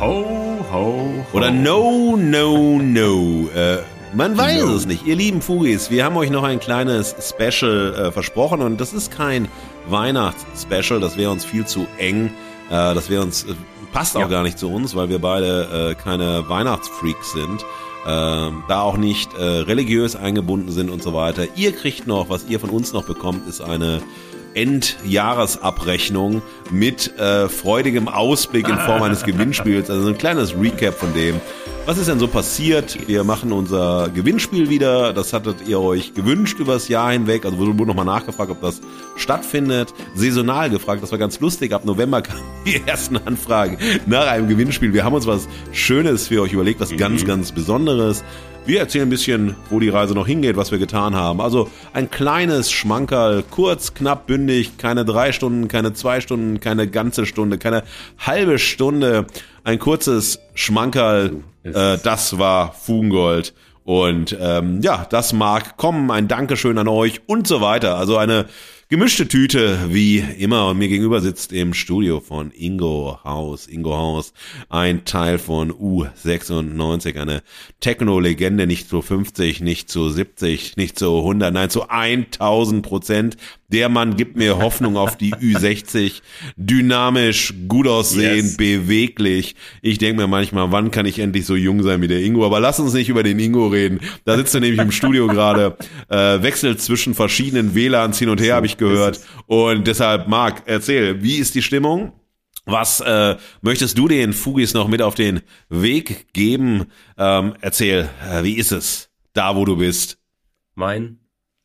Ho, ho, ho. Oder No, No, No. Äh, man weiß no. es nicht. Ihr lieben Fugis, wir haben euch noch ein kleines Special äh, versprochen und das ist kein Weihnachts-Special, das wäre uns viel zu eng. Äh, das wäre uns, äh, passt auch ja. gar nicht zu uns, weil wir beide äh, keine Weihnachtsfreaks sind. Ähm, da auch nicht äh, religiös eingebunden sind und so weiter. Ihr kriegt noch, was ihr von uns noch bekommt, ist eine Endjahresabrechnung mit äh, freudigem Ausblick in Form eines Gewinnspiels. Also ein kleines Recap von dem. Was ist denn so passiert? Wir machen unser Gewinnspiel wieder. Das hattet ihr euch gewünscht übers Jahr hinweg. Also wurde nochmal nachgefragt, ob das stattfindet. Saisonal gefragt, das war ganz lustig. Ab November kamen die ersten Anfragen nach einem Gewinnspiel. Wir haben uns was Schönes für euch überlegt, was ganz, mhm. ganz Besonderes. Wir erzählen ein bisschen, wo die Reise noch hingeht, was wir getan haben. Also ein kleines Schmankerl, kurz, knapp, bündig, keine drei Stunden, keine zwei Stunden, keine ganze Stunde, keine halbe Stunde. Ein kurzes Schmankerl, äh, das war Fugengold. Und ähm, ja, das mag kommen. Ein Dankeschön an euch und so weiter. Also eine Gemischte Tüte, wie immer. Und mir gegenüber sitzt im Studio von Ingo Haus, Ingo Haus, ein Teil von U96, eine Techno-Legende, nicht zu 50, nicht zu 70, nicht zu 100, nein, zu 1000 Prozent. Der Mann gibt mir Hoffnung auf die Ü60. Dynamisch, gut aussehen, yes. beweglich. Ich denke mir manchmal, wann kann ich endlich so jung sein wie der Ingo? Aber lass uns nicht über den Ingo reden. Da sitzt er nämlich im Studio gerade, äh, wechselt zwischen verschiedenen WLANs hin und her, habe ich gehört. Und deshalb, Marc, erzähl, wie ist die Stimmung? Was äh, möchtest du den Fugis noch mit auf den Weg geben? Ähm, erzähl, äh, wie ist es da, wo du bist? Mein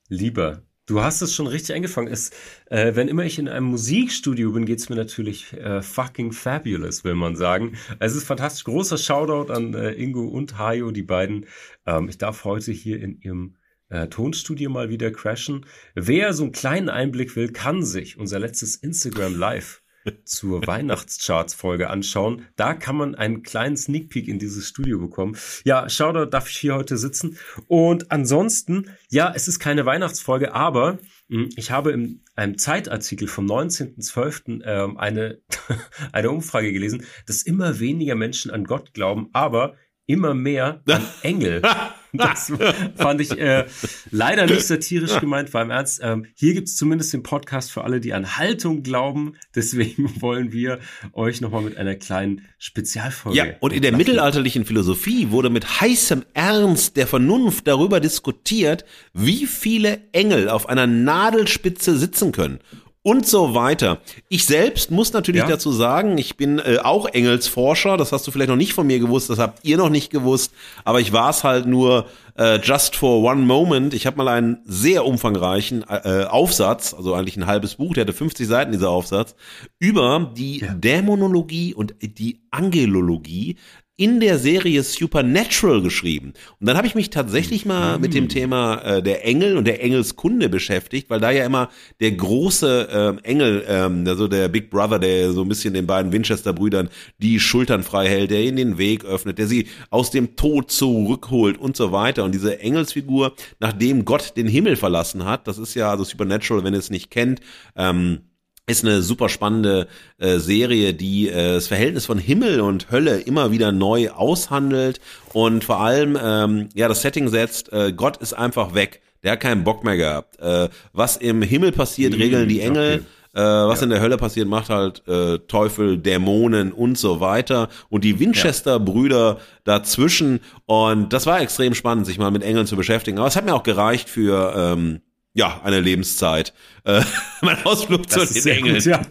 Lieber, du hast es schon richtig angefangen. Es, äh, wenn immer ich in einem Musikstudio bin, geht's mir natürlich äh, fucking fabulous, will man sagen. Es ist fantastisch. Großer Shoutout an äh, Ingo und Hayo, die beiden. Ähm, ich darf heute hier in ihrem äh, Tonstudio mal wieder crashen. Wer so einen kleinen Einblick will, kann sich unser letztes Instagram Live zur Weihnachtscharts-Folge anschauen. Da kann man einen kleinen Sneak Peek in dieses Studio bekommen. Ja, Shoutout darf ich hier heute sitzen. Und ansonsten, ja, es ist keine Weihnachtsfolge, aber hm, ich habe in einem Zeitartikel vom 19.12. Ähm, eine, eine Umfrage gelesen, dass immer weniger Menschen an Gott glauben, aber immer mehr an Engel. Das fand ich äh, leider nicht satirisch gemeint, war im Ernst. Ähm, hier gibt's zumindest den Podcast für alle, die an Haltung glauben. Deswegen wollen wir euch nochmal mit einer kleinen Spezialfolge. Ja, und in der mittelalterlichen Philosophie wurde mit heißem Ernst der Vernunft darüber diskutiert, wie viele Engel auf einer Nadelspitze sitzen können und so weiter. Ich selbst muss natürlich ja. dazu sagen, ich bin äh, auch Engelsforscher, das hast du vielleicht noch nicht von mir gewusst, das habt ihr noch nicht gewusst, aber ich war es halt nur äh, just for one moment. Ich habe mal einen sehr umfangreichen äh, Aufsatz, also eigentlich ein halbes Buch, der hatte 50 Seiten dieser Aufsatz, über die ja. Dämonologie und die Angelologie in der Serie Supernatural geschrieben. Und dann habe ich mich tatsächlich mal mhm. mit dem Thema äh, der Engel und der Engelskunde beschäftigt, weil da ja immer der große äh, Engel, ähm, also der Big Brother, der so ein bisschen den beiden Winchester-Brüdern die Schultern frei hält, der ihnen den Weg öffnet, der sie aus dem Tod zurückholt und so weiter. Und diese Engelsfigur, nachdem Gott den Himmel verlassen hat, das ist ja also Supernatural, wenn ihr es nicht kennt, ähm, ist eine super spannende äh, Serie, die äh, das Verhältnis von Himmel und Hölle immer wieder neu aushandelt und vor allem ähm, ja das Setting setzt. Äh, Gott ist einfach weg. Der hat keinen Bock mehr gehabt. Äh, was im Himmel passiert, mhm, regeln die Engel. Okay. Äh, was ja. in der Hölle passiert, macht halt äh, Teufel, Dämonen und so weiter. Und die Winchester-Brüder dazwischen. Und das war extrem spannend, sich mal mit Engeln zu beschäftigen. Aber es hat mir auch gereicht für ähm, ja, eine Lebenszeit. Äh, mein Ausflug zu den Engeln. Gut, ja.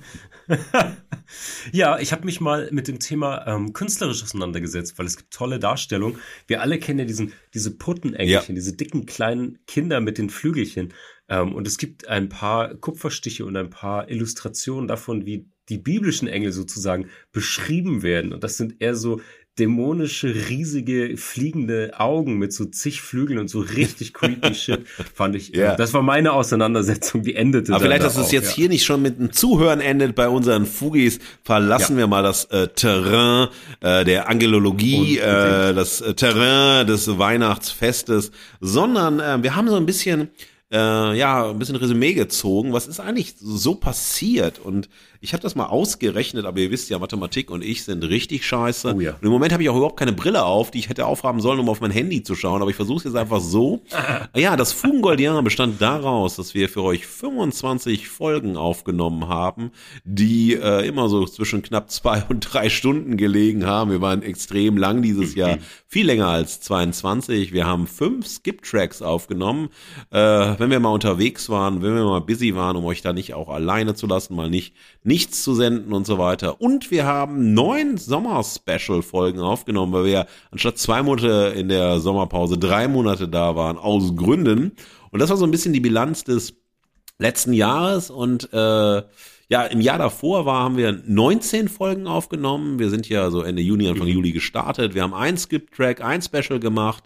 ja, ich habe mich mal mit dem Thema ähm, künstlerisch auseinandergesetzt, weil es gibt tolle Darstellungen. Wir alle kennen ja diesen, diese Puttenengelchen, ja. diese dicken kleinen Kinder mit den Flügelchen. Ähm, und es gibt ein paar Kupferstiche und ein paar Illustrationen davon, wie die biblischen Engel sozusagen beschrieben werden. Und das sind eher so dämonische, riesige, fliegende Augen mit so zig Flügeln und so richtig creepy Shit, fand ich. Ja. Das war meine Auseinandersetzung, die endete. Aber vielleicht, dass es jetzt ja. hier nicht schon mit einem Zuhören endet bei unseren Fugis, verlassen ja. wir mal das äh, Terrain äh, der Angelologie, und, äh, das äh, Terrain des Weihnachtsfestes, sondern äh, wir haben so ein bisschen äh, ja, ein bisschen Resümee gezogen. Was ist eigentlich so passiert? Und ich habe das mal ausgerechnet, aber ihr wisst ja, Mathematik und ich sind richtig scheiße. Oh ja. Und im Moment habe ich auch überhaupt keine Brille auf, die ich hätte aufhaben sollen, um auf mein Handy zu schauen. Aber ich versuche es jetzt einfach so. ja, das Fugengoldianer bestand daraus, dass wir für euch 25 Folgen aufgenommen haben, die äh, immer so zwischen knapp zwei und drei Stunden gelegen haben. Wir waren extrem lang dieses Jahr, viel länger als 22. Wir haben fünf Skip-Tracks aufgenommen. Äh, wenn wir mal unterwegs waren, wenn wir mal busy waren, um euch da nicht auch alleine zu lassen, mal nicht nichts zu senden und so weiter. Und wir haben neun Sommer-Special-Folgen aufgenommen, weil wir anstatt zwei Monate in der Sommerpause drei Monate da waren, aus Gründen. Und das war so ein bisschen die Bilanz des letzten Jahres und äh, ja, im Jahr davor war, haben wir 19 Folgen aufgenommen. Wir sind ja so Ende Juni, Anfang mhm. Juli gestartet. Wir haben ein Skip-Track, ein Special gemacht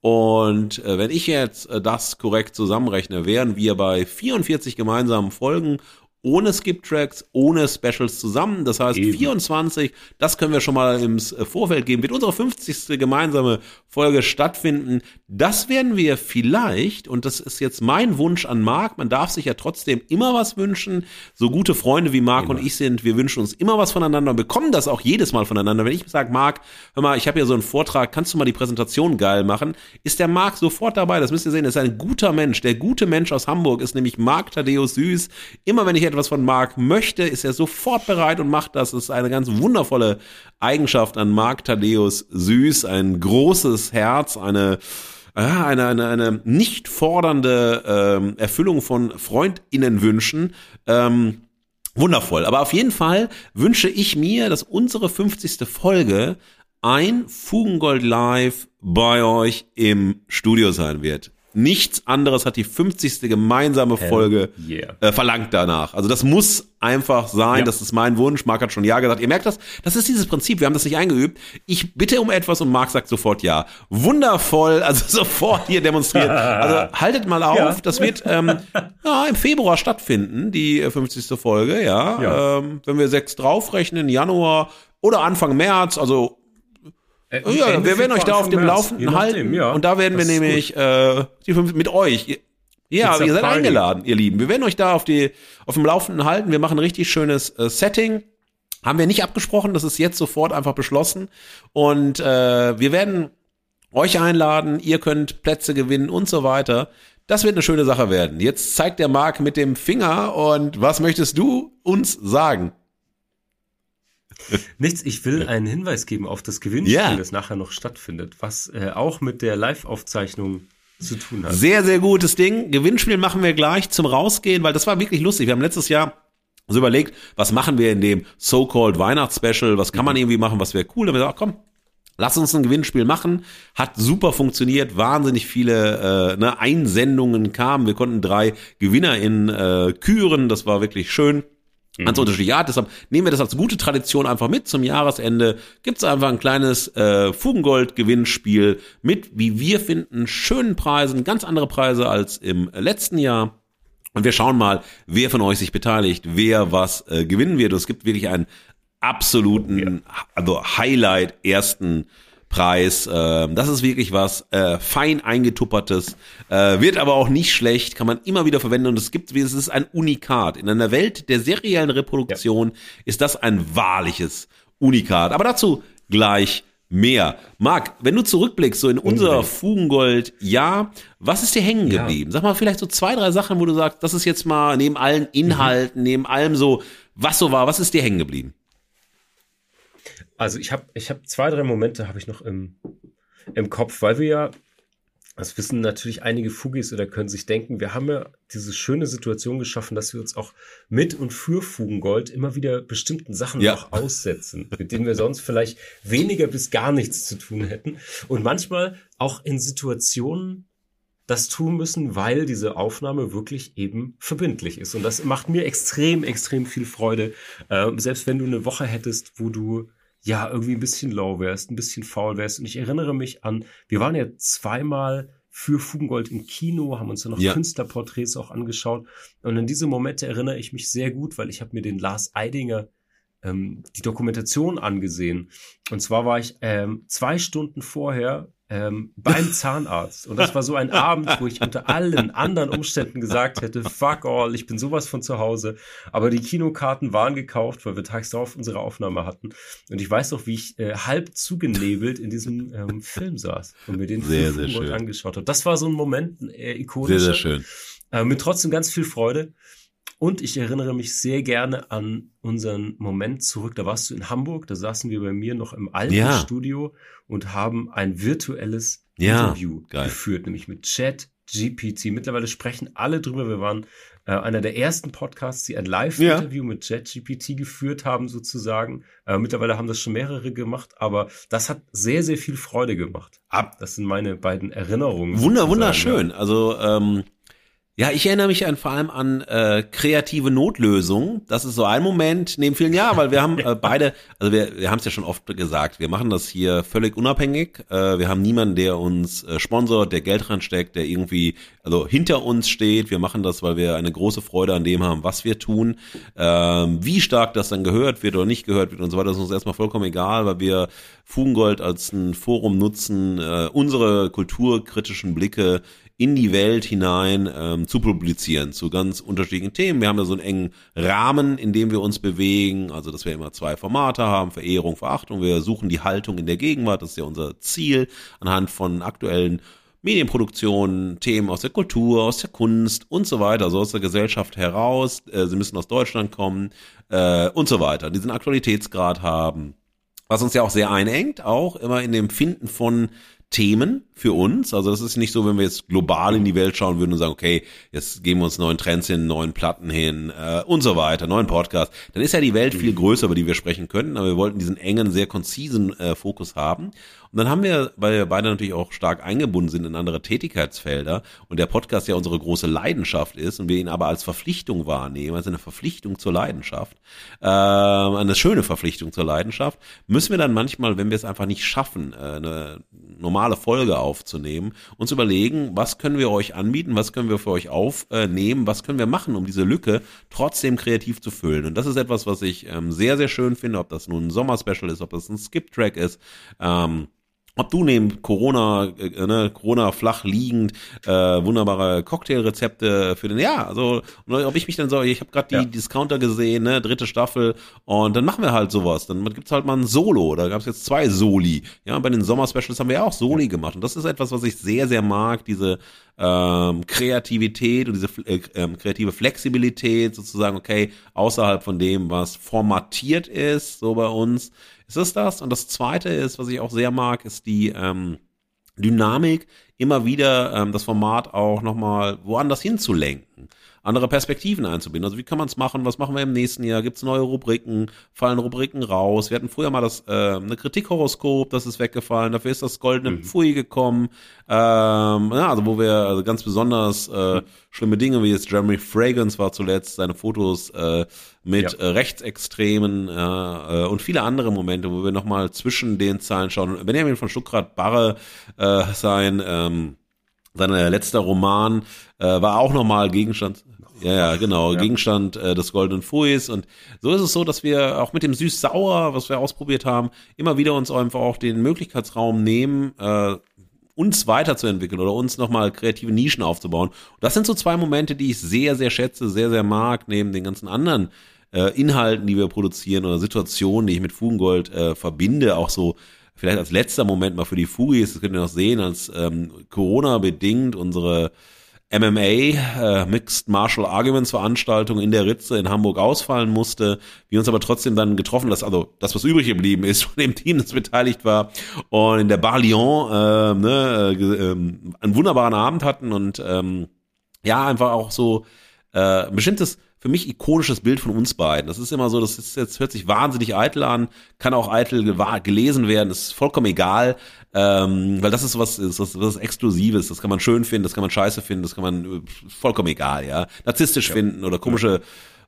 und äh, wenn ich jetzt äh, das korrekt zusammenrechne, wären wir bei 44 gemeinsamen Folgen ohne Skip-Tracks, ohne Specials zusammen. Das heißt, Eben. 24, das können wir schon mal im äh, Vorfeld geben, wird unsere 50. gemeinsame Folge stattfinden. Das werden wir vielleicht, und das ist jetzt mein Wunsch an Marc, man darf sich ja trotzdem immer was wünschen. So gute Freunde wie Marc und ich sind, wir wünschen uns immer was voneinander und bekommen das auch jedes Mal voneinander. Wenn ich sage, Marc, hör mal, ich habe ja so einen Vortrag, kannst du mal die Präsentation geil machen? Ist der Marc sofort dabei, das müsst ihr sehen, ist ein guter Mensch. Der gute Mensch aus Hamburg ist nämlich Marc Thaddeus Süß. Immer wenn ich etwas von Marc möchte, ist er sofort bereit und macht das. Das ist eine ganz wundervolle Eigenschaft an Marc Thaddeus Süß, ein großes Herz, eine ja, eine, eine, eine nicht fordernde ähm, Erfüllung von Freundinnenwünschen. Ähm, wundervoll. Aber auf jeden Fall wünsche ich mir, dass unsere 50. Folge ein Fugengold Live bei euch im Studio sein wird. Nichts anderes hat die 50. gemeinsame Folge yeah. äh, verlangt danach. Also das muss einfach sein, ja. das ist mein Wunsch. Marc hat schon Ja gesagt. Ihr merkt das, das ist dieses Prinzip, wir haben das nicht eingeübt. Ich bitte um etwas und Marc sagt sofort Ja. Wundervoll, also sofort hier demonstriert. Also haltet mal auf, ja. das wird ähm, ja, im Februar stattfinden, die 50. Folge, ja. ja. Ähm, wenn wir sechs draufrechnen, Januar oder Anfang März, also äh, ja, wir werden euch da auf dem März, Laufenden halten. Ja, und da werden wir nämlich äh, die fünf, mit euch. Ja, ihr seid Party. eingeladen, ihr Lieben. Wir werden euch da auf die auf dem Laufenden halten. Wir machen ein richtig schönes äh, Setting. Haben wir nicht abgesprochen, das ist jetzt sofort einfach beschlossen. Und äh, wir werden euch einladen, ihr könnt Plätze gewinnen und so weiter. Das wird eine schöne Sache werden. Jetzt zeigt der Marc mit dem Finger und was möchtest du uns sagen? Nichts, ich will einen Hinweis geben auf das Gewinnspiel, ja. das nachher noch stattfindet, was äh, auch mit der Live-Aufzeichnung zu tun hat. Sehr, sehr gutes Ding. Gewinnspiel machen wir gleich zum Rausgehen, weil das war wirklich lustig. Wir haben letztes Jahr so überlegt, was machen wir in dem so-called Weihnachtsspecial, was kann man mhm. irgendwie machen, was wäre cool. Dann haben wir gesagt, komm, Lass uns ein Gewinnspiel machen. Hat super funktioniert. Wahnsinnig viele äh, ne, Einsendungen kamen. Wir konnten drei Gewinner in äh, küren. Das war wirklich schön. Ganz mhm. unterschiedliche Art. Deshalb nehmen wir das als gute Tradition einfach mit. Zum Jahresende gibt's einfach ein kleines äh, Fugengold-Gewinnspiel mit, wie wir finden, schönen Preisen, ganz andere Preise als im letzten Jahr. Und wir schauen mal, wer von euch sich beteiligt, wer was äh, gewinnen wird. Und es gibt wirklich einen absoluten, ja. also Highlight ersten Preis. Äh, das ist wirklich was äh, fein eingetuppertes, äh, wird aber auch nicht schlecht, kann man immer wieder verwenden und es gibt, es ist ein Unikat. In einer Welt der seriellen Reproduktion ja. ist das ein wahrliches Unikat. Aber dazu gleich mehr. Marc, wenn du zurückblickst, so in unser Fugengold, ja, was ist dir hängen geblieben? Ja. Sag mal vielleicht so zwei, drei Sachen, wo du sagst, das ist jetzt mal neben allen Inhalten, mhm. neben allem so, was so war, was ist dir hängen geblieben? Also ich habe ich hab zwei, drei Momente habe ich noch im, im Kopf, weil wir ja, das wissen natürlich einige Fugis oder können sich denken, wir haben ja diese schöne Situation geschaffen, dass wir uns auch mit und für Fugengold immer wieder bestimmten Sachen ja. noch aussetzen, mit denen wir sonst vielleicht weniger bis gar nichts zu tun hätten. Und manchmal auch in Situationen, das tun müssen, weil diese Aufnahme wirklich eben verbindlich ist. Und das macht mir extrem, extrem viel Freude. Äh, selbst wenn du eine Woche hättest, wo du ja, irgendwie ein bisschen low wärst, ein bisschen faul wärst. Und ich erinnere mich an, wir waren ja zweimal für Fugengold im Kino, haben uns dann noch ja. Künstlerporträts auch angeschaut. Und an diese Momente erinnere ich mich sehr gut, weil ich habe mir den Lars Eidinger ähm, die Dokumentation angesehen. Und zwar war ich ähm, zwei Stunden vorher ähm, beim Zahnarzt. Und das war so ein Abend, wo ich unter allen anderen Umständen gesagt hätte, fuck all, ich bin sowas von zu Hause. Aber die Kinokarten waren gekauft, weil wir tags darauf unsere Aufnahme hatten. Und ich weiß noch, wie ich äh, halb zugenebelt in diesem ähm, Film saß und mir den sehr, Film sehr schön. angeschaut habe. Das war so ein Moment, äh, ikonischer. Sehr, sehr schön. Äh, mit trotzdem ganz viel Freude. Und ich erinnere mich sehr gerne an unseren Moment zurück. Da warst du in Hamburg, da saßen wir bei mir noch im alten Ja. Studio und haben ein virtuelles Ja, Interview geil. geführt, nämlich mit Chat GPT. Mittlerweile sprechen alle drüber. Wir waren äh, einer der ersten Podcasts, die ein Live-Interview mit Chat GPT geführt haben, sozusagen. Äh, mittlerweile haben das schon mehrere gemacht, aber das hat sehr, sehr viel Freude gemacht. Ab, Das sind meine beiden Erinnerungen. Wunder, wunderschön. Also, ähm, ja, ich erinnere mich an, vor allem an äh, kreative Notlösungen. Das ist so ein Moment neben vielen Jahren, weil wir haben äh, beide, also wir, wir haben es ja schon oft gesagt, wir machen das hier völlig unabhängig. Äh, wir haben niemanden, der uns äh, sponsort, der Geld reinsteckt, der irgendwie also hinter uns steht. Wir machen das, weil wir eine große Freude an dem haben, was wir tun. Ähm, wie stark das dann gehört wird oder nicht gehört wird und so weiter, ist uns erstmal vollkommen egal, weil wir Fugengold als ein Forum nutzen, äh, unsere kulturkritischen Blicke in die Welt hinein ähm, zu publizieren zu ganz unterschiedlichen Themen. Wir haben da so einen engen Rahmen, in dem wir uns bewegen, also dass wir immer zwei Formate haben, Verehrung, Verachtung. Wir suchen die Haltung in der Gegenwart, das ist ja unser Ziel, anhand von aktuellen Medienproduktionen, Themen aus der Kultur, aus der Kunst und so weiter, also aus der Gesellschaft heraus. Äh, sie müssen aus Deutschland kommen äh, und so weiter, diesen Aktualitätsgrad haben. Was uns ja auch sehr einengt, auch immer in dem Finden von Themen für uns. Also das ist nicht so, wenn wir jetzt global in die Welt schauen würden und sagen, okay, jetzt geben wir uns neuen Trends hin, neuen Platten hin äh, und so weiter, neuen Podcast. Dann ist ja die Welt viel größer, über die wir sprechen könnten, aber wir wollten diesen engen, sehr konzisen äh, Fokus haben. Und dann haben wir, weil wir beide natürlich auch stark eingebunden sind in andere Tätigkeitsfelder und der Podcast ja unsere große Leidenschaft ist und wir ihn aber als Verpflichtung wahrnehmen, also eine Verpflichtung zur Leidenschaft, äh, eine schöne Verpflichtung zur Leidenschaft, müssen wir dann manchmal, wenn wir es einfach nicht schaffen, äh, eine normale Folge aufzunehmen, uns überlegen, was können wir euch anbieten, was können wir für euch aufnehmen, was können wir machen, um diese Lücke trotzdem kreativ zu füllen. Und das ist etwas, was ich ähm, sehr, sehr schön finde, ob das nun ein Sommerspecial ist, ob das ein Skip-Track ist. Ähm, ob du neben Corona, äh, ne, Corona flach liegend, äh, wunderbare Cocktailrezepte für den, ja, also und ob ich mich dann so, ich habe gerade die Ja. Discounter gesehen, ne, dritte Staffel und dann machen wir halt sowas. Dann gibt's halt mal ein Solo, da gab's jetzt zwei Soli. Ja, bei den Sommer-Specials haben wir ja auch Soli gemacht und das ist etwas, was ich sehr, sehr mag, diese ähm, Kreativität und diese äh, ähm, kreative Flexibilität sozusagen, okay, außerhalb von dem, was formatiert ist, so bei uns, ist es das. Und das Zweite ist, was ich auch sehr mag, ist die ähm, Dynamik, immer wieder ähm, das Format auch nochmal woanders hinzulenken, andere Perspektiven einzubinden. Also wie kann man es machen? Was machen wir im nächsten Jahr? Gibt es neue Rubriken? Fallen Rubriken raus? Wir hatten früher mal das äh, eine Kritikhoroskop, das ist weggefallen. Dafür ist das goldene Mhm. Pfui gekommen. Ähm, ja, also wo wir also ganz besonders äh, schlimme Dinge wie jetzt Jeremy Fragrance war zuletzt, seine Fotos äh, mit Ja. äh, Rechtsextremen äh, und viele andere Momente, wo wir nochmal zwischen den Zeilen schauen. Benjamin von Stuckrad-Barre, äh, sein ähm, sein äh, letzter Roman äh, war auch nochmal Gegenstand. Ja, ja, genau, Ja. Gegenstand äh, des Goldenen Fuis. Und so ist es so, dass wir auch mit dem Süß-Sauer, was wir ausprobiert haben, immer wieder uns einfach auch den Möglichkeitsraum nehmen, äh, uns weiterzuentwickeln oder uns nochmal kreative Nischen aufzubauen. Und das sind so zwei Momente, die ich sehr, sehr schätze, sehr, sehr mag, neben den ganzen anderen äh, Inhalten, die wir produzieren oder Situationen, die ich mit Fugengold äh, verbinde, auch so vielleicht als letzter Moment mal für die Fugis, das könnt ihr noch sehen, als ähm, Corona-bedingt unsere MMA, äh, Mixed Martial Arguments Veranstaltung in der Ritze in Hamburg ausfallen musste, wir uns aber trotzdem dann getroffen, dass also das, was übrig geblieben ist von dem Team, das beteiligt war und in der Bar Lyon äh, ne, äh, ähm, einen wunderbaren Abend hatten und ähm, ja, einfach auch so äh, bestimmtes, für mich ikonisches Bild von uns beiden. Das ist immer so, das ist jetzt hört sich wahnsinnig eitel an, kann auch eitel gelesen werden, ist vollkommen egal, ähm, weil das ist was, ist was, was Exklusives. Das kann man schön finden, das kann man scheiße finden, das kann man äh, vollkommen egal, ja, narzisstisch finden oder komische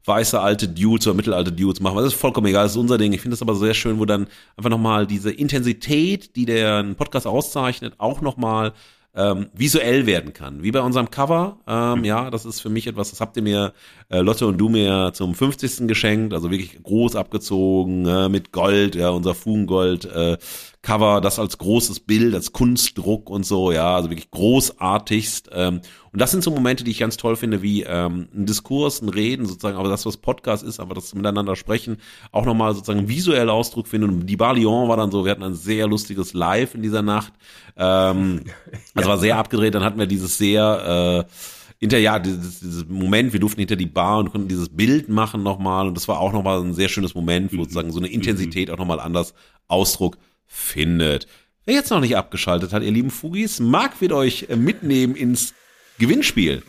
weiße alte Dudes oder mittelalte Dudes machen. Das ist vollkommen egal, das ist unser Ding. Ich finde das aber sehr schön, wo dann einfach nochmal diese Intensität, die der Podcast auszeichnet, auch nochmal ähm, visuell werden kann. Wie bei unserem Cover. Ähm, ja, das ist für mich etwas, das habt ihr mir, äh, Lotte und du mir zum 50. geschenkt. Also wirklich groß abgezogen, äh, mit Gold, ja, unser Fugengold äh, Cover, das als großes Bild, als Kunstdruck und so, ja, also wirklich großartigst. Ähm, und das sind so Momente, die ich ganz toll finde, wie ähm, ein Diskurs, ein Reden sozusagen, aber das, was Podcast ist, aber das miteinander sprechen, auch nochmal sozusagen visuell Ausdruck finden. Und die Bar Lyon war dann so, wir hatten ein sehr lustiges Live in dieser Nacht. Ähm, also war sehr abgedreht, dann hatten wir dieses sehr äh, hinter ja dieses, dieses Moment, wir durften hinter die Bar und konnten dieses Bild machen nochmal und das war auch nochmal ein sehr schönes Moment, wo mhm. sozusagen so eine Intensität auch nochmal anders Ausdruck findet. Wer jetzt noch nicht abgeschaltet hat, ihr lieben Fugis, Marc wird euch äh, mitnehmen ins Gewinnspiel.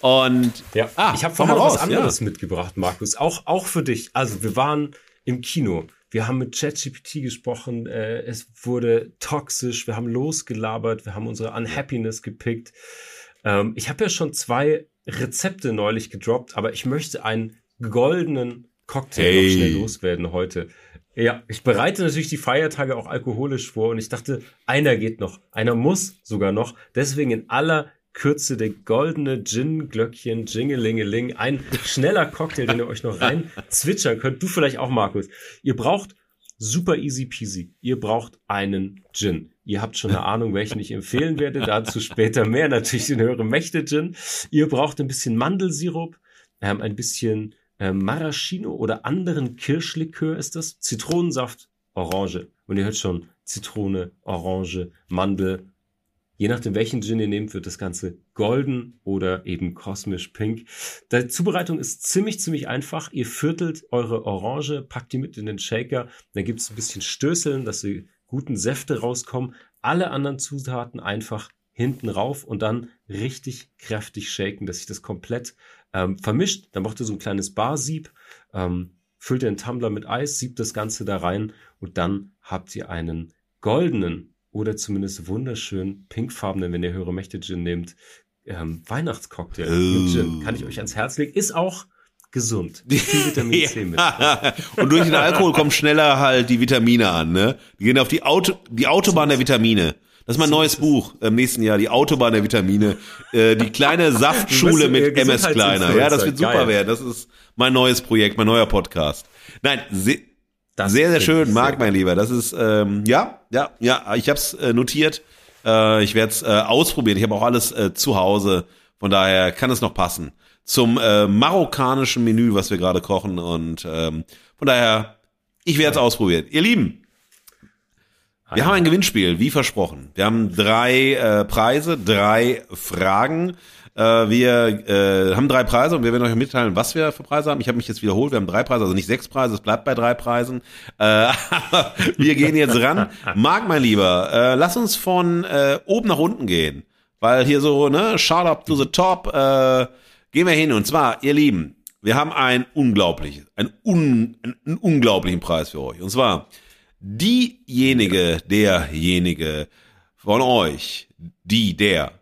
Und ja, ah, ich habe vorhin noch was anderes ja. mitgebracht, Markus. Auch, auch für dich. Also wir waren im Kino. Wir haben mit ChatGPT gesprochen. Äh, es wurde toxisch. Wir haben losgelabert. Wir haben unsere Unhappiness gepickt. Ähm, ich habe ja schon zwei Rezepte neulich gedroppt, aber ich möchte einen goldenen Cocktail hey. noch schnell loswerden heute. Ja, ich bereite natürlich die Feiertage auch alkoholisch vor und ich dachte, einer geht noch, einer muss sogar noch. Deswegen in aller Kürze der goldene Gin-Glöckchen, Jingelingeling, ein schneller Cocktail, den ihr euch noch rein zwitschern könnt. Du vielleicht auch, Markus. Ihr braucht super easy peasy. Ihr braucht einen Gin. Ihr habt schon eine Ahnung, welchen ich empfehlen werde. Dazu später mehr. Natürlich den höhere Mächte Gin. Ihr braucht ein bisschen Mandelsirup, ähm, ein bisschen ähm, Maraschino oder anderen Kirschlikör ist das. Zitronensaft, Orange. Und ihr hört schon, Zitrone, Orange, Mandel. Je nachdem, welchen Gin ihr nehmt, wird das Ganze golden oder eben kosmisch pink. Die Zubereitung ist ziemlich, ziemlich einfach. Ihr viertelt eure Orange, packt die mit in den Shaker. Dann gibt es ein bisschen Stößeln, dass sie guten Säfte rauskommen. Alle anderen Zutaten einfach hinten rauf und dann richtig kräftig shaken, dass sich das komplett ähm, vermischt. Dann macht ihr so ein kleines Barsieb, ähm, füllt ihr einen Tumbler mit Eis, siebt das Ganze da rein und dann habt ihr einen goldenen oder zumindest wunderschön pinkfarbenen, wenn ihr höhere Mächte Gin nehmt, ähm, Weihnachtscocktail oh. mit Gin. Kann ich euch ans Herz legen. Ist auch gesund. Viel Vitamin C mit. und durch den Alkohol kommen schneller halt die Vitamine an, ne? Die gehen auf die Auto, die Autobahn der Vitamine. Das ist mein neues Buch im nächsten Jahr, die Autobahn der Vitamine. Äh, die kleine Saftschule mit MS Kleiner. Ja, das wird super Geil. werden. Das ist mein neues Projekt, mein neuer Podcast. Nein, se das sehr, sehr schön, Marc, mein Lieber. Das ist, ähm, ja, ja, ja, ich habe es äh, notiert. Äh, ich werde es äh, ausprobieren. Ich habe auch alles äh, zu Hause. Von daher kann es noch passen zum äh, marokkanischen Menü, was wir gerade kochen. Und ähm, von daher, ich werde es ausprobieren. Ihr Lieben, wir haben ein Gewinnspiel, wie versprochen. Wir haben drei äh, Preise, drei Fragen. Äh, wir äh, haben drei Preise und wir werden euch mitteilen, was wir für Preise haben. Ich habe mich jetzt wiederholt, wir haben drei Preise, also nicht sechs Preise, es bleibt bei drei Preisen. Äh, wir gehen jetzt ran. Marc, mein Lieber, äh, lass uns von äh, oben nach unten gehen. Weil hier so, ne, shout up to the top, äh, Gehen wir hin. Und zwar, ihr Lieben, wir haben ein unglaubliches, ein un, einen unglaublichen Preis für euch. Und zwar, diejenige, derjenige von euch, die, der,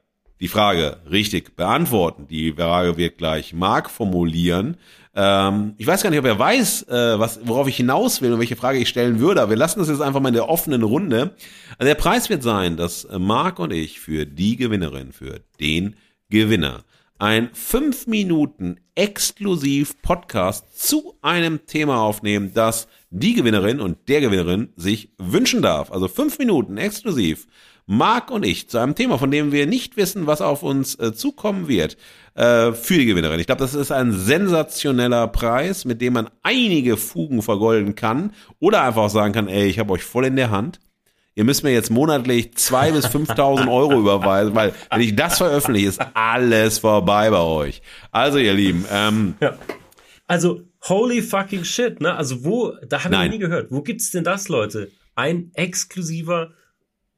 die Frage richtig beantworten. Die Frage wird gleich Mark formulieren. Ähm, ich weiß gar nicht, ob er weiß, äh, was, worauf ich hinaus will und welche Frage ich stellen würde, aber wir lassen das jetzt einfach mal in der offenen Runde. Also der Preis wird sein, dass Mark und ich für die Gewinnerin, für den Gewinner ein 5 Minuten exklusiv Podcast zu einem Thema aufnehmen, das die Gewinnerin und der Gewinnerin sich wünschen darf. Also 5 Minuten exklusiv. Marc und ich zu einem Thema, von dem wir nicht wissen, was auf uns äh, zukommen wird, äh, für die Gewinnerin. Ich glaube, das ist ein sensationeller Preis, mit dem man einige Fugen vergolden kann oder einfach sagen kann, ey, ich habe euch voll in der Hand ihr müsst mir jetzt monatlich zwei bis 5.000 Euro überweisen, weil wenn ich das veröffentliche, ist alles vorbei bei euch. Also ihr Lieben, ähm, ja. Also holy fucking shit, ne? Also wo, da habe ich nie gehört. Wo gibt's denn das, Leute? Ein exklusiver,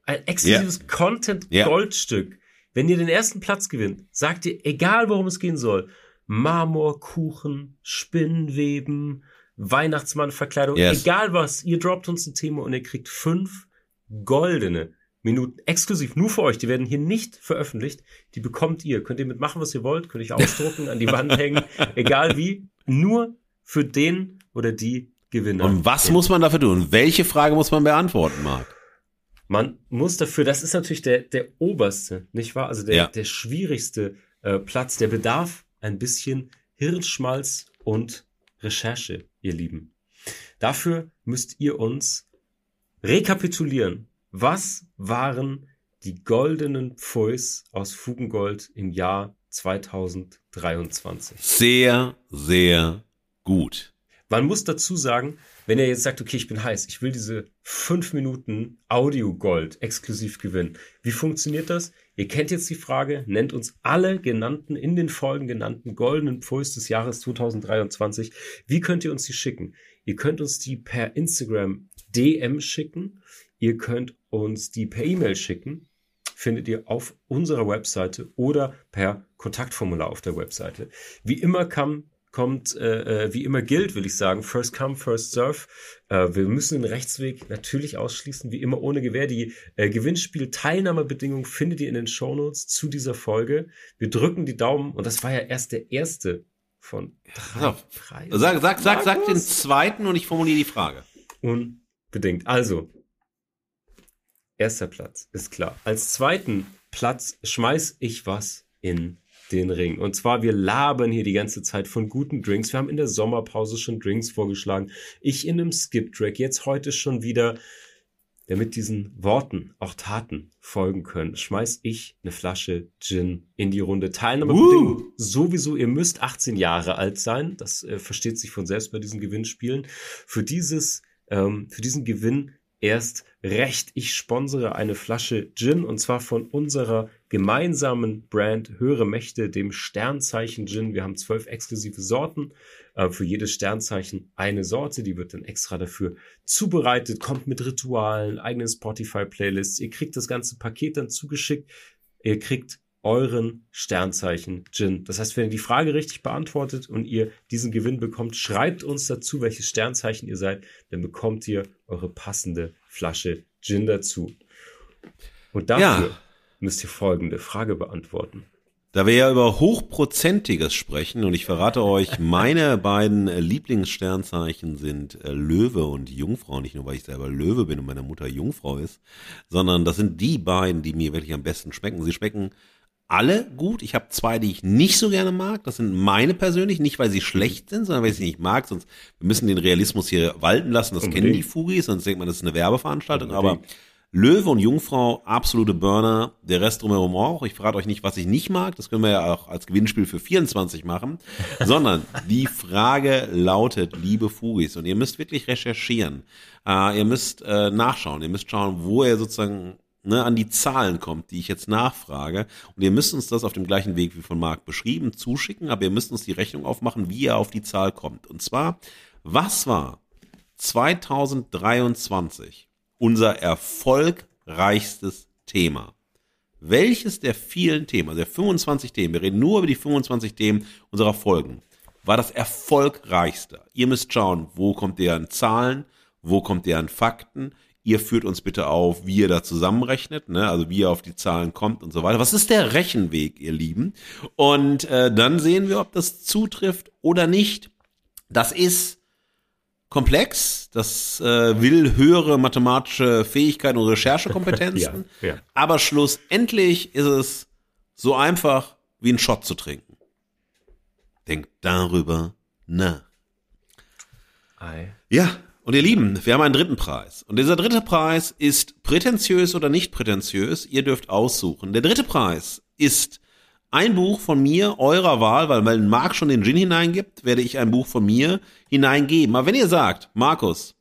ein exklusives yeah. Content-Goldstück. Yeah. Wenn ihr den ersten Platz gewinnt, sagt ihr, egal worum es gehen soll, Marmorkuchen, Spinnweben, Weihnachtsmannverkleidung, yes. egal was, ihr droppt uns ein Thema und ihr kriegt fünf goldene Minuten exklusiv nur für euch. Die werden hier nicht veröffentlicht. Die bekommt ihr. Könnt ihr mitmachen, was ihr wollt. Könnt ihr ausdrucken, an die Wand hängen. Egal wie. Nur für den oder die Gewinner. Und was muss man dafür tun? Welche Frage muss man beantworten, Marc? Man muss dafür, das ist natürlich der, der oberste, nicht wahr? Also der, ja. der schwierigste äh, Platz. Der bedarf ein bisschen Hirnschmalz und Recherche, ihr Lieben. Dafür müsst ihr uns rekapitulieren, Was waren die goldenen Pfeus aus Fugengold im Jahr 2023? Sehr, sehr gut. Man muss dazu sagen, wenn er jetzt sagt, okay, ich bin heiß, ich will diese fünf Minuten Audio Gold exklusiv gewinnen. Wie funktioniert das? Ihr kennt jetzt die Frage, nennt uns alle genannten, in den Folgen genannten goldenen Pfeus des Jahres 2023. Wie könnt ihr uns die schicken? Ihr könnt uns die per Instagram DM schicken. Ihr könnt uns die per E-Mail schicken. Findet ihr auf unserer Webseite oder per Kontaktformular auf der Webseite. Wie immer kann kommt, äh, äh, wie immer gilt, will ich sagen, first come, first serve. Äh, wir müssen den Rechtsweg natürlich ausschließen, wie immer ohne Gewähr. Die äh, Gewinnspiel-Teilnahmebedingungen findet ihr in den Shownotes zu dieser Folge. Wir drücken die Daumen und das war ja erst der erste von drei. drei sag, sag, sag, sag den zweiten und ich formuliere die Frage. Unbedingt. Also, erster Platz ist klar. Als zweiten Platz schmeiß ich was in den Ring. Und zwar, wir labern hier die ganze Zeit von guten Drinks. Wir haben in der Sommerpause schon Drinks vorgeschlagen. Ich in einem Skip-Track, jetzt heute schon wieder. Damit diesen Worten auch Taten folgen können, schmeiß ich eine Flasche Gin in die Runde. Teilnahmebedingungen uh. sowieso, ihr müsst 18 Jahre alt sein. Das äh, versteht sich von selbst bei diesen Gewinnspielen. Für dieses, ähm, für diesen Gewinn erst recht. Ich sponsere eine Flasche Gin und zwar von unserer gemeinsamen Brand Höhere Mächte, dem Sternzeichen Gin. Wir haben zwölf exklusive Sorten. Äh, für jedes Sternzeichen eine Sorte. Die wird dann extra dafür zubereitet, kommt mit Ritualen, eigenen Spotify-Playlists. Ihr kriegt das ganze Paket dann zugeschickt. Ihr kriegt euren Sternzeichen Gin. Das heißt, wenn ihr die Frage richtig beantwortet und ihr diesen Gewinn bekommt, schreibt uns dazu, welches Sternzeichen ihr seid, dann bekommt ihr eure passende Flasche Gin dazu. Und dafür ja. müsst ihr folgende Frage beantworten. Da wir ja über Hochprozentiges sprechen und ich verrate euch, meine beiden Lieblingssternzeichen sind äh, Löwe und Jungfrau. Nicht nur, weil ich selber Löwe bin und meine Mutter Jungfrau ist, sondern das sind die beiden, die mir wirklich am besten schmecken. Sie schmecken alle gut. Ich habe zwei, die ich nicht so gerne mag. Das sind meine persönlich, nicht weil sie schlecht sind, sondern weil ich sie nicht mag. Sonst wir müssen den Realismus hier walten lassen. Das Unbedingt. kennen die Fugis, sonst denkt man, das ist eine Werbeveranstaltung. Unbedingt. Aber Löwe und Jungfrau, absolute Burner. Der Rest drumherum auch. Ich verrate euch nicht, was ich nicht mag. Das können wir ja auch als Gewinnspiel für 24 machen. Sondern die Frage lautet, liebe Fugis, und ihr müsst wirklich recherchieren. Äh, ihr müsst äh, nachschauen. Ihr müsst schauen, wo ihr sozusagen ne, an die Zahlen kommt, die ich jetzt nachfrage. Und ihr müsst uns das auf dem gleichen Weg wie von Marc beschrieben zuschicken, aber ihr müsst uns die Rechnung aufmachen, wie ihr auf die Zahl kommt. Und zwar, was war 2023 unser erfolgreichstes Thema? Welches der vielen Themen, also der 25 Themen, wir reden nur über die 25 Themen unserer Folgen, war das erfolgreichste? Ihr müsst schauen, wo kommt ihr an Zahlen, wo kommt ihr an Fakten, ihr führt uns bitte auf, wie ihr da zusammenrechnet, ne? also wie ihr auf die Zahlen kommt und so weiter. Was ist der Rechenweg, ihr Lieben? Und äh, dann sehen wir, ob das zutrifft oder nicht. Das ist komplex, das äh, will höhere mathematische Fähigkeiten und Recherchekompetenzen, ja, ja. aber schlussendlich ist es so einfach wie ein Shot zu trinken. Denkt darüber nach. Ei. Ja, und ihr Lieben, wir haben einen dritten Preis. Und dieser dritte Preis ist prätentiös oder nicht prätentiös. Ihr dürft aussuchen. Der dritte Preis ist ein Buch von mir, eurer Wahl, weil wenn Marc schon den Gin hineingibt, werde ich ein Buch von mir hineingeben. Aber wenn ihr sagt, Markus,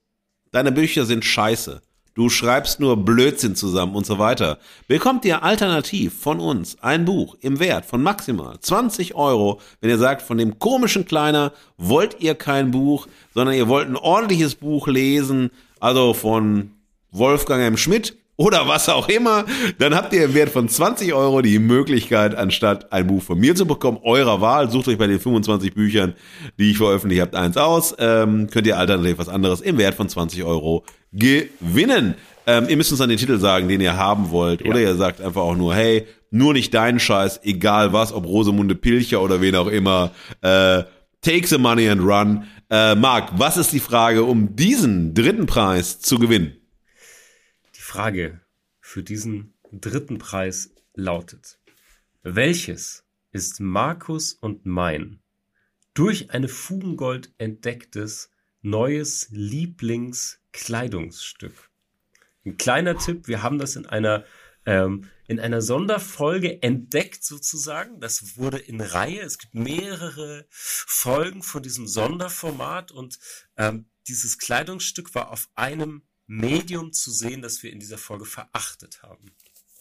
deine Bücher sind scheiße, du schreibst nur Blödsinn zusammen und so weiter, bekommt ihr alternativ von uns ein Buch im Wert von maximal 20 Euro. Wenn ihr sagt, von dem komischen Kleiner wollt ihr kein Buch, sondern ihr wollt ein ordentliches Buch lesen, also von Wolfgang M. Schmidt oder was auch immer, dann habt ihr im Wert von 20 Euro die Möglichkeit, anstatt ein Buch von mir zu bekommen, eurer Wahl, sucht euch bei den 25 Büchern, die ich veröffentlicht habt, eins aus, ähm, könnt ihr alternativ was anderes im Wert von 20 Euro gewinnen. Ähm, ihr müsst uns dann den Titel sagen, den ihr haben wollt, ja. oder ihr sagt einfach auch nur, hey, nur nicht deinen Scheiß, egal was, ob Rosemunde Pilcher oder wen auch immer, äh, take the money and run. Äh, Marc, was ist die Frage, um diesen dritten Preis zu gewinnen? Frage für diesen dritten Preis lautet, welches ist Markus und mein durch eine Fugengold entdecktes neues Lieblingskleidungsstück? Ein kleiner Tipp, wir haben das in einer ähm, in einer Sonderfolge entdeckt sozusagen. Das wurde in Reihe. Es gibt mehrere Folgen von diesem Sonderformat und ähm, dieses Kleidungsstück war auf einem Medium zu sehen, das wir in dieser Folge verachtet haben.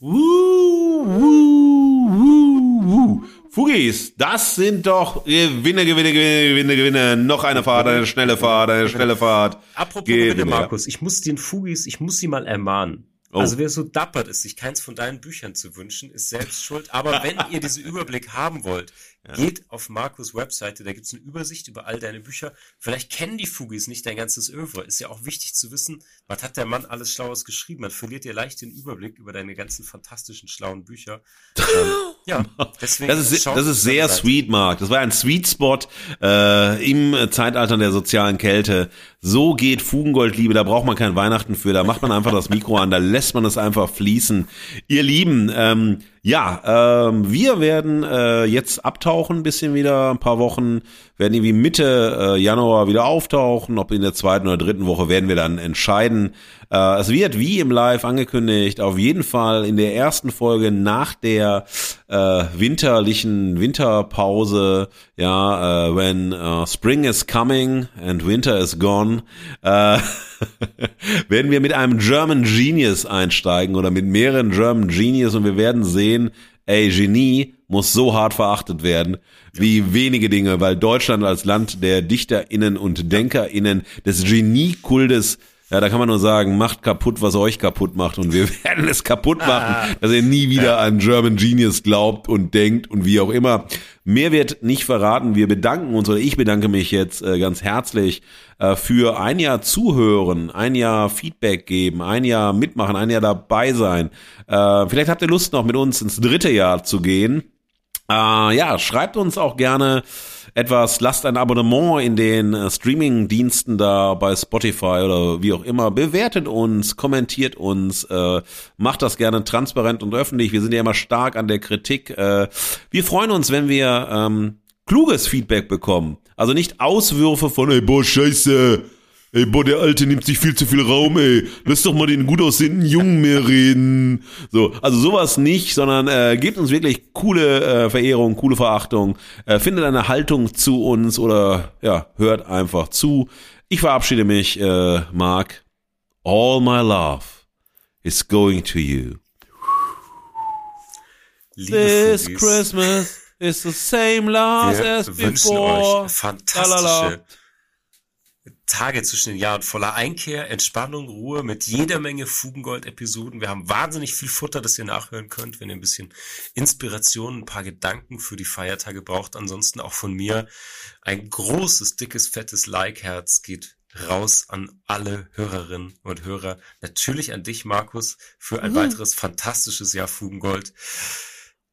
Uh, uh, uh. Fugis, das sind doch Gewinne, Gewinne, Gewinne, Gewinne, Gewinne. Noch eine Fahrt, eine schnelle Fahrt, eine schnelle Fahrt. Apropos Gewinne, Markus, ich muss den Fugis, ich muss sie mal ermahnen. Oh. Also wer so dappert ist, sich keins von deinen Büchern zu wünschen, ist selbst schuld. Aber wenn ihr diesen Überblick haben wollt, ja. geht auf Markus Webseite, da gibt's eine Übersicht über all deine Bücher. Vielleicht kennen die Fugis nicht dein ganzes Oeuvre. Ist ja auch wichtig zu wissen, was hat der Mann alles Schlaues geschrieben. Man verliert dir leicht den Überblick über deine ganzen fantastischen, schlauen Bücher. ja, deswegen. Das ist, das ist sehr sweet, Mark. Das war ein Sweet Spot äh, im Zeitalter der sozialen Kälte. So geht Fugengoldliebe, da braucht man kein Weihnachten für, da macht man einfach das Mikro an, da lässt man es einfach fließen. Ihr Lieben, ähm, ja, ähm, wir werden äh, jetzt abtauchen, bisschen wieder, ein paar Wochen, werden irgendwie Mitte äh, Januar wieder auftauchen, ob in der zweiten oder dritten Woche werden wir dann entscheiden. Äh, es wird, wie im Live angekündigt, auf jeden Fall in der ersten Folge nach der äh, winterlichen Winterpause, ja, äh, when uh, Spring is coming and winter is gone, äh, werden wir mit einem German Genius einsteigen oder mit mehreren German Genius und wir werden sehen, ey, Genie muss so hart verachtet werden wie wenige Dinge, weil Deutschland als Land der DichterInnen und DenkerInnen des Geniekultes ja, da kann man nur sagen, macht kaputt, was euch kaputt macht und wir werden es kaputt machen, ah. dass ihr nie wieder an German Genius glaubt und denkt und wie auch immer. Mehr wird nicht verraten. Wir bedanken uns oder ich bedanke mich jetzt äh, ganz herzlich äh, für ein Jahr zuhören, ein Jahr Feedback geben, ein Jahr mitmachen, ein Jahr dabei sein. Äh, vielleicht habt ihr Lust noch mit uns ins dritte Jahr zu gehen. Äh, ja, schreibt uns auch gerne etwas, lasst ein Abonnement in den äh, Streaming-Diensten da bei Spotify oder wie auch immer, bewertet uns, kommentiert uns, äh, macht das gerne transparent und öffentlich. Wir sind ja immer stark an der Kritik. Äh, wir freuen uns, wenn wir ähm, kluges Feedback bekommen. Also nicht Auswürfe von, ey, boah, scheiße, Ey, boah, der Alte nimmt sich viel zu viel Raum, ey. Lass doch mal den gut aussehenden Jungen mehr reden. So, also sowas nicht, sondern äh, gebt uns wirklich coole äh, Verehrung, coole Verachtung. Äh, findet eine Haltung zu uns oder ja, hört einfach zu. Ich verabschiede mich, äh, Mark. All my love is going to you. Liebe This Christmas is the same love as before. Euch fantastische Tage zwischen den Jahren voller Einkehr, Entspannung, Ruhe mit jeder Menge Fugengold-Episoden. Wir haben wahnsinnig viel Futter, das ihr nachhören könnt, wenn ihr ein bisschen Inspiration, ein paar Gedanken für die Feiertage braucht. Ansonsten auch von mir ein großes, dickes, fettes Like-Herz geht raus an alle Hörerinnen und Hörer. Natürlich an dich, Markus, für ein mhm. weiteres fantastisches Jahr Fugengold.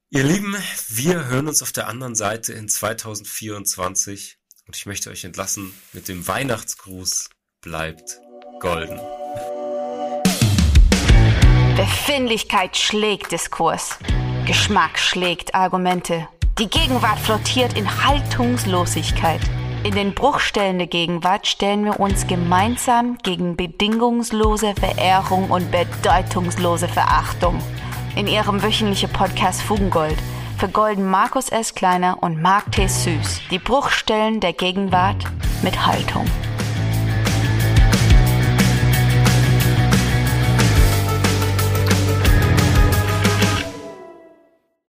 Ihr Lieben, wir hören uns auf der anderen Seite in 2024. Und ich möchte euch entlassen mit dem Weihnachtsgruß. Bleibt golden. Befindlichkeit schlägt Diskurs. Geschmack schlägt Argumente. Die Gegenwart flottiert in Haltungslosigkeit. In den Bruchstellen der Gegenwart stellen wir uns gemeinsam gegen bedingungslose Verehrung und bedeutungslose Verachtung. In ihrem wöchentlichen Podcast Fugengold – vergolden Markus S. Kleiner und Mark T. Süß die Bruchstellen der Gegenwart mit Haltung.